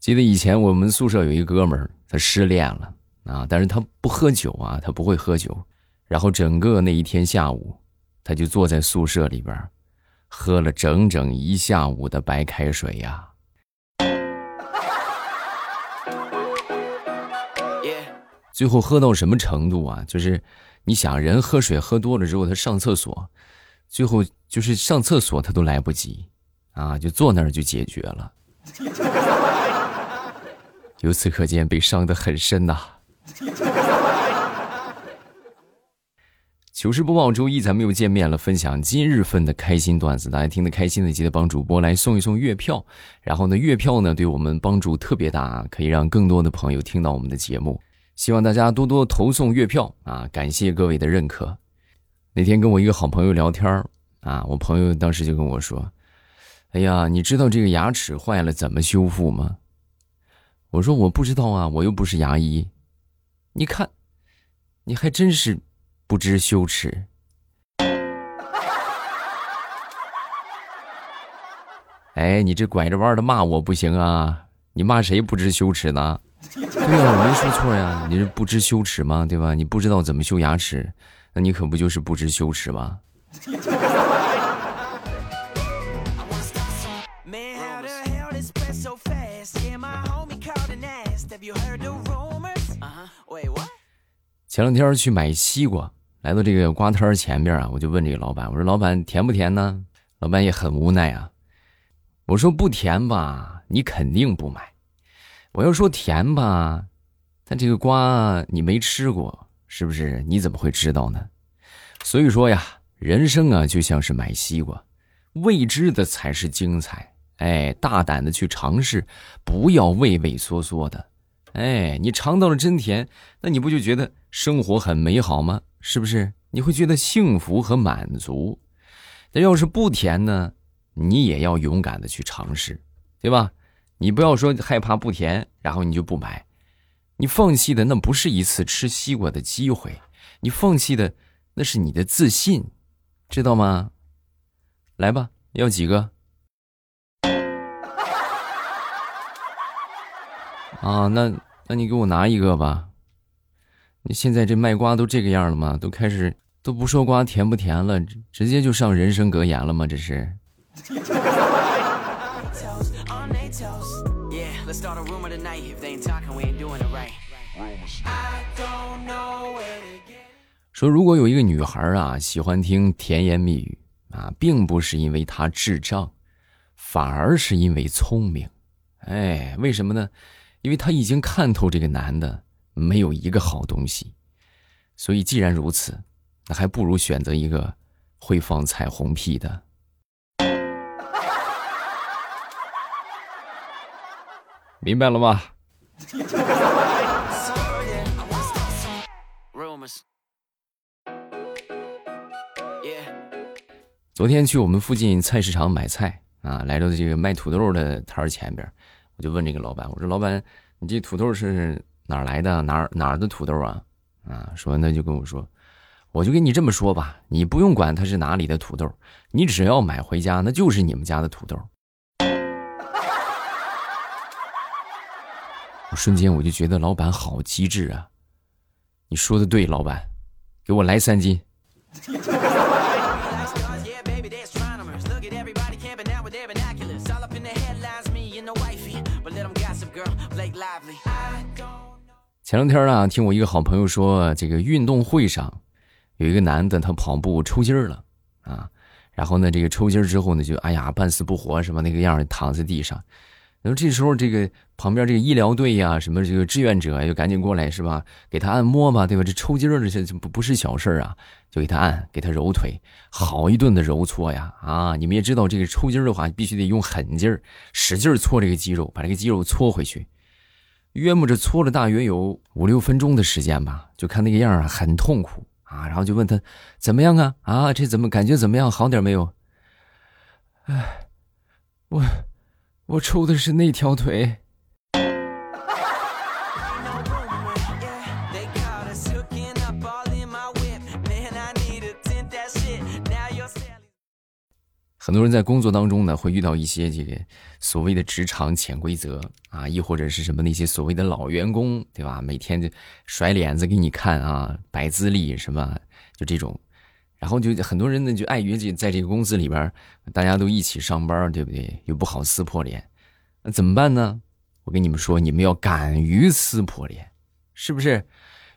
记得以前我们宿舍有一哥们儿，他失恋了啊，但是他不喝酒啊，他不会喝酒。然后整个那一天下午，他就坐在宿舍里边，喝了整整一下午的白开水呀。最后喝到什么程度啊？就是你想，人喝水喝多了之后，他上厕所，最后就是上厕所他都来不及，啊，就坐那儿就解决了。由此可见，被伤得很深呐。糗事播报周一，咱们又见面了，分享今日份的开心段子。大家听得开心的，记得帮主播来送一送月票。然后呢，月票呢对我们帮助特别大啊，可以让更多的朋友听到我们的节目。希望大家多多投送月票啊！感谢各位的认可。那天跟我一个好朋友聊天啊，我朋友当时就跟我说：“哎呀，你知道这个牙齿坏了怎么修复吗？”我说：“我不知道啊，我又不是牙医。”你看，你还真是。不知羞耻！哎，你这拐着弯的骂我不行啊！你骂谁不知羞耻呢？对呀，我没说错呀，你是不知羞耻吗？对吧？你不知道怎么修牙齿，那你可不就是不知羞耻吗？前两天去买西瓜。来到这个瓜摊前边啊，我就问这个老板：“我说老板甜不甜呢？”老板也很无奈啊。我说不甜吧，你肯定不买。我要说甜吧，但这个瓜你没吃过，是不是？你怎么会知道呢？所以说呀，人生啊就像是买西瓜，未知的才是精彩。哎，大胆的去尝试，不要畏畏缩缩的。哎，你尝到了真甜，那你不就觉得生活很美好吗？是不是你会觉得幸福和满足？但要是不甜呢，你也要勇敢的去尝试，对吧？你不要说害怕不甜，然后你就不买，你放弃的那不是一次吃西瓜的机会，你放弃的那是你的自信，知道吗？来吧，要几个？啊，那那你给我拿一个吧。你现在这卖瓜都这个样了吗？都开始都不说瓜甜不甜了，直接就上人生格言了吗？这是。说如果有一个女孩啊喜欢听甜言蜜语啊，并不是因为她智障，反而是因为聪明。哎，为什么呢？因为她已经看透这个男的。没有一个好东西，所以既然如此，那还不如选择一个会放彩虹屁的。明白了吗？昨天去我们附近菜市场买菜啊，来到这个卖土豆的摊儿前边，我就问这个老板：“我说老板，你这土豆是？”哪儿来的哪儿哪儿的土豆啊？啊，说那就跟我说，我就跟你这么说吧，你不用管它是哪里的土豆，你只要买回家，那就是你们家的土豆。我瞬间我就觉得老板好机智啊！你说的对，老板，给我来三斤。前两天啊，听我一个好朋友说，这个运动会上有一个男的，他跑步抽筋儿了啊，然后呢，这个抽筋儿之后呢，就哎呀半死不活什么？那个样躺在地上。然后这时候，这个旁边这个医疗队呀，什么这个志愿者就赶紧过来是吧？给他按摩吧，对吧？这抽筋儿这不不是小事儿啊，就给他按，给他揉腿，好一顿的揉搓呀啊！你们也知道，这个抽筋儿的话，必须得用狠劲儿，使劲搓这个肌肉，把这个肌肉搓回去。约摸着搓了大约有五六分钟的时间吧，就看那个样啊，很痛苦啊，然后就问他怎么样啊？啊，这怎么感觉怎么样？好点没有？哎，我我抽的是那条腿。很多人在工作当中呢，会遇到一些这个所谓的职场潜规则啊，亦或者是什么那些所谓的老员工，对吧？每天就甩脸子给你看啊，摆资历什么，就这种。然后就很多人呢，就碍于这在这个公司里边，大家都一起上班，对不对？又不好撕破脸，那怎么办呢？我跟你们说，你们要敢于撕破脸，是不是？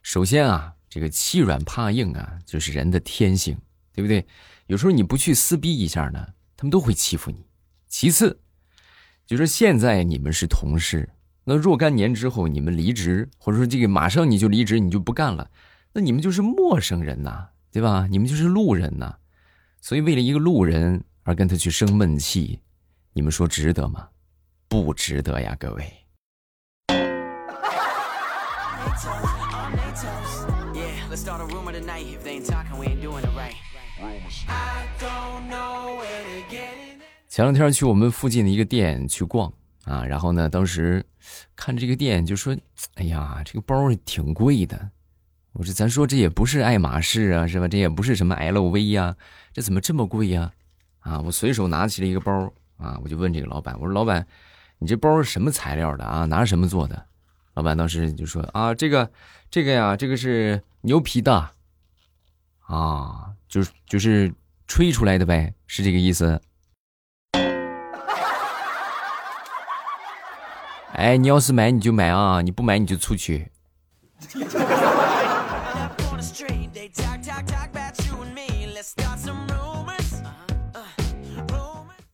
首先啊，这个欺软怕硬啊，就是人的天性，对不对？有时候你不去撕逼一下呢，他们都会欺负你。其次，就是现在你们是同事，那若干年之后你们离职，或者说这个马上你就离职，你就不干了，那你们就是陌生人呐。对吧？你们就是路人呐，所以为了一个路人而跟他去生闷气，你们说值得吗？不值得呀，各位。前两天去我们附近的一个店去逛啊，然后呢，当时看这个店就说：“哎呀，这个包挺贵的。”我说：“咱说这也不是爱马仕啊，是吧？这也不是什么 LV 呀，这怎么这么贵呀？”啊！我随手拿起了一个包啊，我就问这个老板：“我说老板，你这包是什么材料的啊？拿什么做的？”老板当时就说：“啊，这个，这个呀，这个是牛皮的，啊，就是就是吹出来的呗，是这个意思。”哎，你要是买你就买啊，你不买你就出去。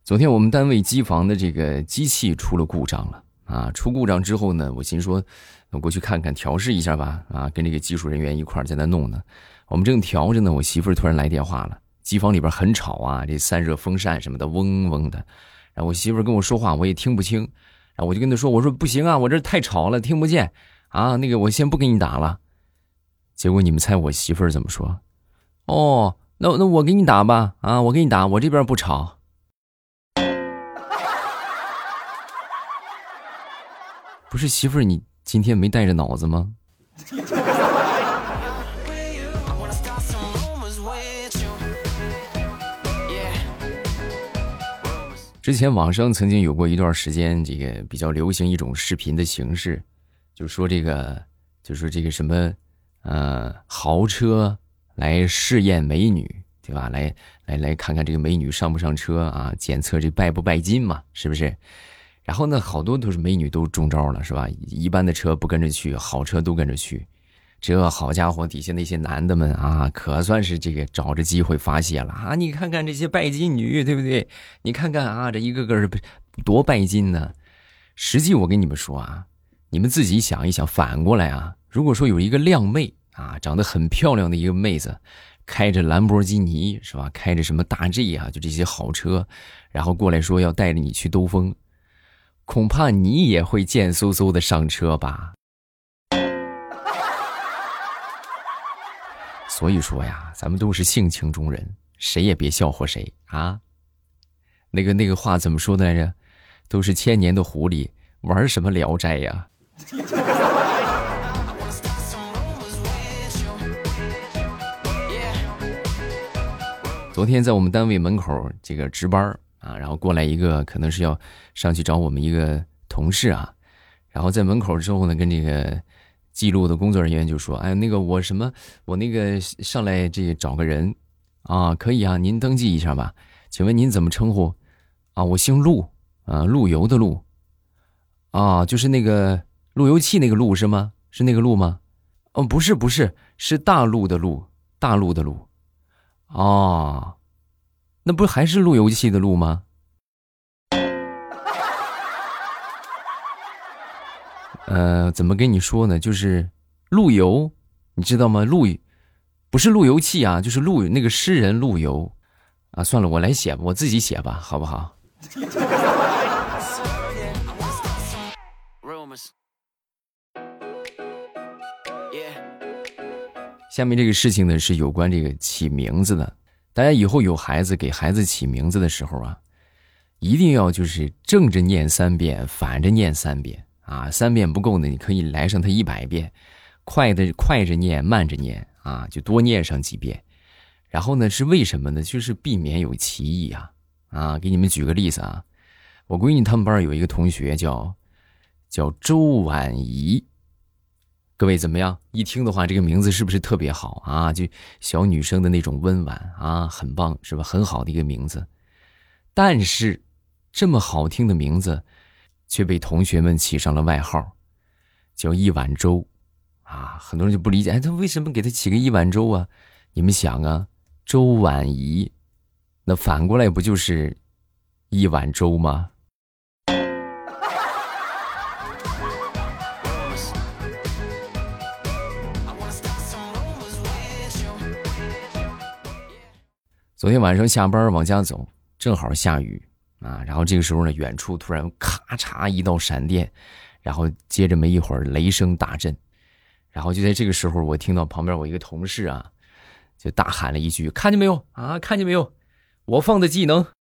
昨天我们单位机房的这个机器出了故障了啊！出故障之后呢，我心说，我过去看看调试一下吧啊！跟这个技术人员一块在那弄呢。我们正调着呢，我媳妇突然来电话了。机房里边很吵啊，这散热风扇什么的嗡嗡的。然后我媳妇跟我说话，我也听不清。然后我就跟她说：“我说不行啊，我这太吵了，听不见啊。那个我先不给你打了。”结果你们猜我媳妇怎么说？哦，那那我给你打吧啊，我给你打，我这边不吵。不是媳妇，你今天没带着脑子吗？之前网上曾经有过一段时间，这个比较流行一种视频的形式，就说这个，就说这个什么，呃，豪车来试验美女，对吧？来来来看看这个美女上不上车啊？检测这拜不拜金嘛？是不是？然后呢，好多都是美女都中招了，是吧？一般的车不跟着去，好车都跟着去。这好家伙，底下那些男的们啊，可算是这个找着机会发泄了啊！你看看这些拜金女，对不对？你看看啊，这一个个是多拜金呢。实际我跟你们说啊，你们自己想一想，反过来啊，如果说有一个靓妹啊，长得很漂亮的一个妹子，开着兰博基尼是吧？开着什么大 G 啊，就这些好车，然后过来说要带着你去兜风。恐怕你也会贱嗖嗖的上车吧。所以说呀，咱们都是性情中人，谁也别笑话谁啊。那个那个话怎么说的来着？都是千年的狐狸，玩什么聊斋呀？昨天在我们单位门口这个值班啊，然后过来一个，可能是要上去找我们一个同事啊，然后在门口之后呢，跟这个记录的工作人员就说：“哎，那个我什么，我那个上来这找个人，啊，可以啊，您登记一下吧，请问您怎么称呼？啊，我姓陆，啊，陆游的陆，啊，就是那个路由器那个路是吗？是那个路吗？哦，不是，不是，是大陆的陆，大陆的陆，哦。”那不还是路由器的路吗？呃，怎么跟你说呢？就是陆游，你知道吗？陆不是路由器啊，就是陆那个诗人陆游啊。算了，我来写吧，我自己写吧，好不好？下面这个事情呢，是有关这个起名字的。大家以后有孩子，给孩子起名字的时候啊，一定要就是正着念三遍，反着念三遍啊。三遍不够呢，你可以来上它一百遍，快的快着念，慢着念啊，就多念上几遍。然后呢，是为什么呢？就是避免有歧义啊啊，给你们举个例子啊，我闺女他们班有一个同学叫叫周婉怡，各位怎么样？一听的话，这个名字是不是特别好啊？就小女生的那种温婉啊，很棒，是吧？很好的一个名字。但是，这么好听的名字，却被同学们起上了外号，叫一碗粥，啊，很多人就不理解，哎，他为什么给他起个一碗粥啊？你们想啊，周婉仪。那反过来不就是一碗粥吗？昨天晚上下班往家走，正好下雨啊，然后这个时候呢，远处突然咔嚓一道闪电，然后接着没一会儿雷声大震，然后就在这个时候，我听到旁边我一个同事啊，就大喊了一句：“看见没有啊？看见没有？”我放的技能。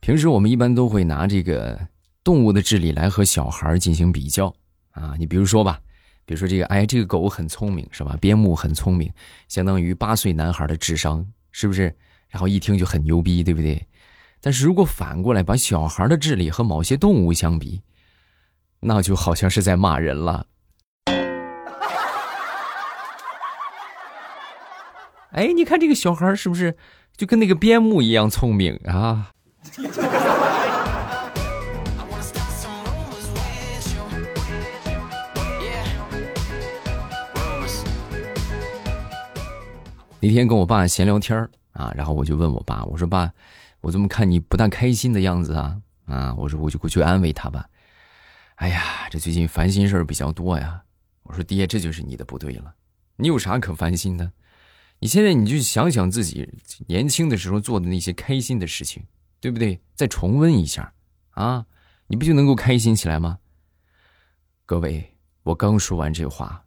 平时我们一般都会拿这个动物的智力来和小孩进行比较啊，你比如说吧，比如说这个，哎，这个狗很聪明是吧？边牧很聪明，相当于八岁男孩的智商，是不是？然后一听就很牛逼，对不对？但是如果反过来把小孩的智力和某些动物相比，那就好像是在骂人了。哎，你看这个小孩是不是就跟那个边牧一样聪明啊？那天跟我爸闲聊天啊，然后我就问我爸，我说爸，我怎么看你不大开心的样子啊？啊，我说我就过去安慰他吧。哎呀，这最近烦心事儿比较多呀。我说爹，这就是你的不对了。你有啥可烦心的？你现在你就想想自己年轻的时候做的那些开心的事情，对不对？再重温一下，啊，你不就能够开心起来吗？各位，我刚说完这话，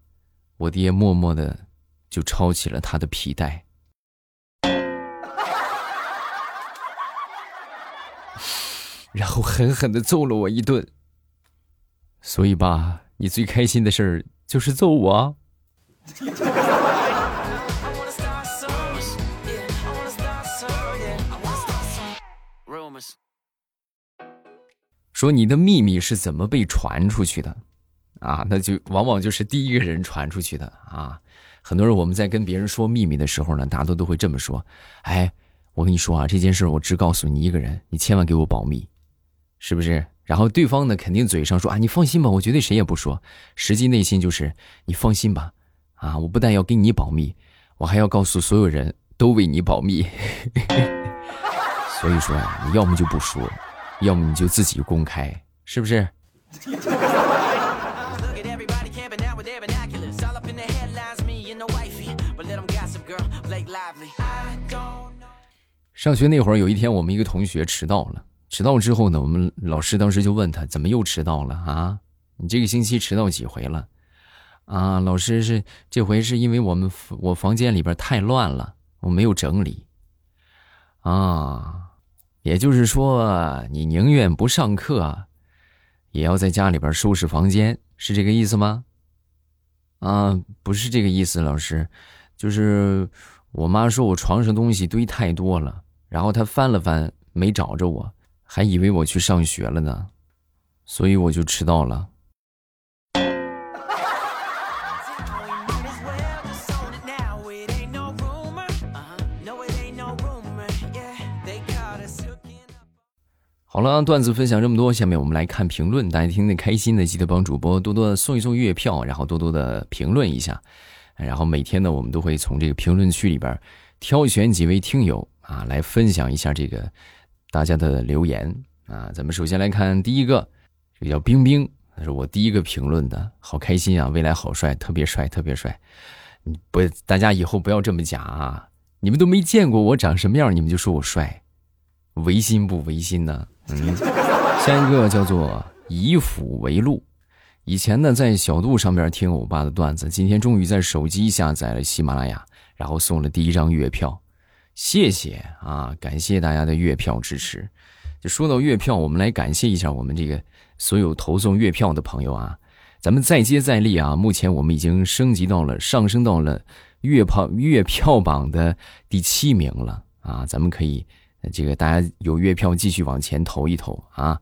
我爹默默的就抄起了他的皮带，然后狠狠的揍了我一顿。所以吧，你最开心的事儿就是揍我。说你的秘密是怎么被传出去的？啊，那就往往就是第一个人传出去的啊。很多人我们在跟别人说秘密的时候呢，大家都都会这么说：“哎，我跟你说啊，这件事我只告诉你一个人，你千万给我保密，是不是？”然后对方呢，肯定嘴上说啊，你放心吧，我绝对谁也不说。实际内心就是你放心吧，啊，我不但要给你保密，我还要告诉所有人都为你保密。所以说呀，你要么就不说，要么你就自己公开，是不是？上学那会儿，有一天我们一个同学迟到了。迟到之后呢，我们老师当时就问他：“怎么又迟到了啊？你这个星期迟到几回了？”啊，老师是这回是因为我们我房间里边太乱了，我没有整理。啊，也就是说，你宁愿不上课，也要在家里边收拾房间，是这个意思吗？啊，不是这个意思，老师，就是我妈说我床上东西堆太多了，然后他翻了翻没找着我。还以为我去上学了呢，所以我就迟到了。好了，段子分享这么多，下面我们来看评论。大家听得开心的，记得帮主播多多的送一送月票，然后多多的评论一下。然后每天呢，我们都会从这个评论区里边挑选几位听友啊，来分享一下这个。大家的留言啊，咱们首先来看第一个，这个叫冰冰，他是我第一个评论的，好开心啊！未来好帅，特别帅，特别帅。不，大家以后不要这么假啊！你们都没见过我长什么样，你们就说我帅，违心不违心呢？嗯。下一个叫做以斧为路，以前呢在小度上面听欧巴的段子，今天终于在手机下载了喜马拉雅，然后送了第一张月票。谢谢啊，感谢大家的月票支持。就说到月票，我们来感谢一下我们这个所有投送月票的朋友啊。咱们再接再厉啊！目前我们已经升级到了上升到了月票月票榜的第七名了啊！咱们可以这个大家有月票继续往前投一投啊！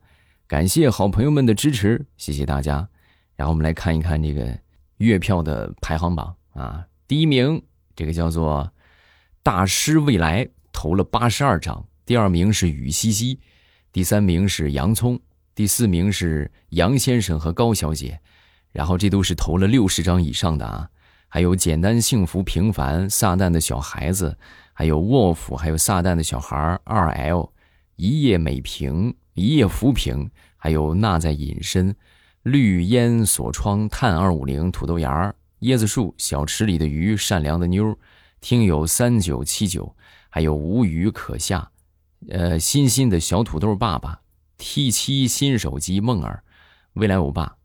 感谢好朋友们的支持，谢谢大家。然后我们来看一看这个月票的排行榜啊，第一名这个叫做大师未来投了八十二张，第二名是雨西西，第三名是洋葱，第四名是杨先生和高小姐。然后这都是投了六十张以上的啊，还有简单幸福平凡撒旦的小孩子，还有沃夫，还有撒旦的小孩儿二 L，一夜美平，一夜浮萍，还有那在隐身，绿烟锁窗，探二五零，土豆芽椰子树，小池里的鱼，善良的妞，听友三九七九，还有无鱼可下，呃，欣欣的小土豆爸爸，T 七新手机梦儿，未来欧巴。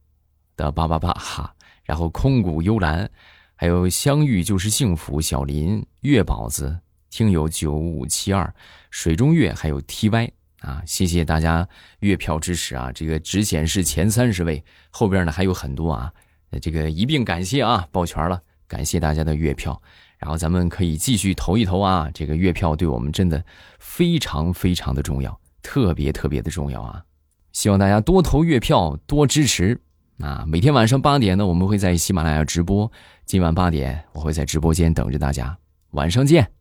的八八八哈，然后空谷幽兰，还有相遇就是幸福，小林月宝子，听友九五七二，水中月，还有 T Y 啊，谢谢大家月票支持啊！这个只显示前三十位，后边呢还有很多啊，这个一并感谢啊，抱拳了，感谢大家的月票，然后咱们可以继续投一投啊，这个月票对我们真的非常非常的重要，特别特别的重要啊！希望大家多投月票，多支持。啊，每天晚上八点呢，我们会在喜马拉雅直播。今晚八点，我会在直播间等着大家。晚上见。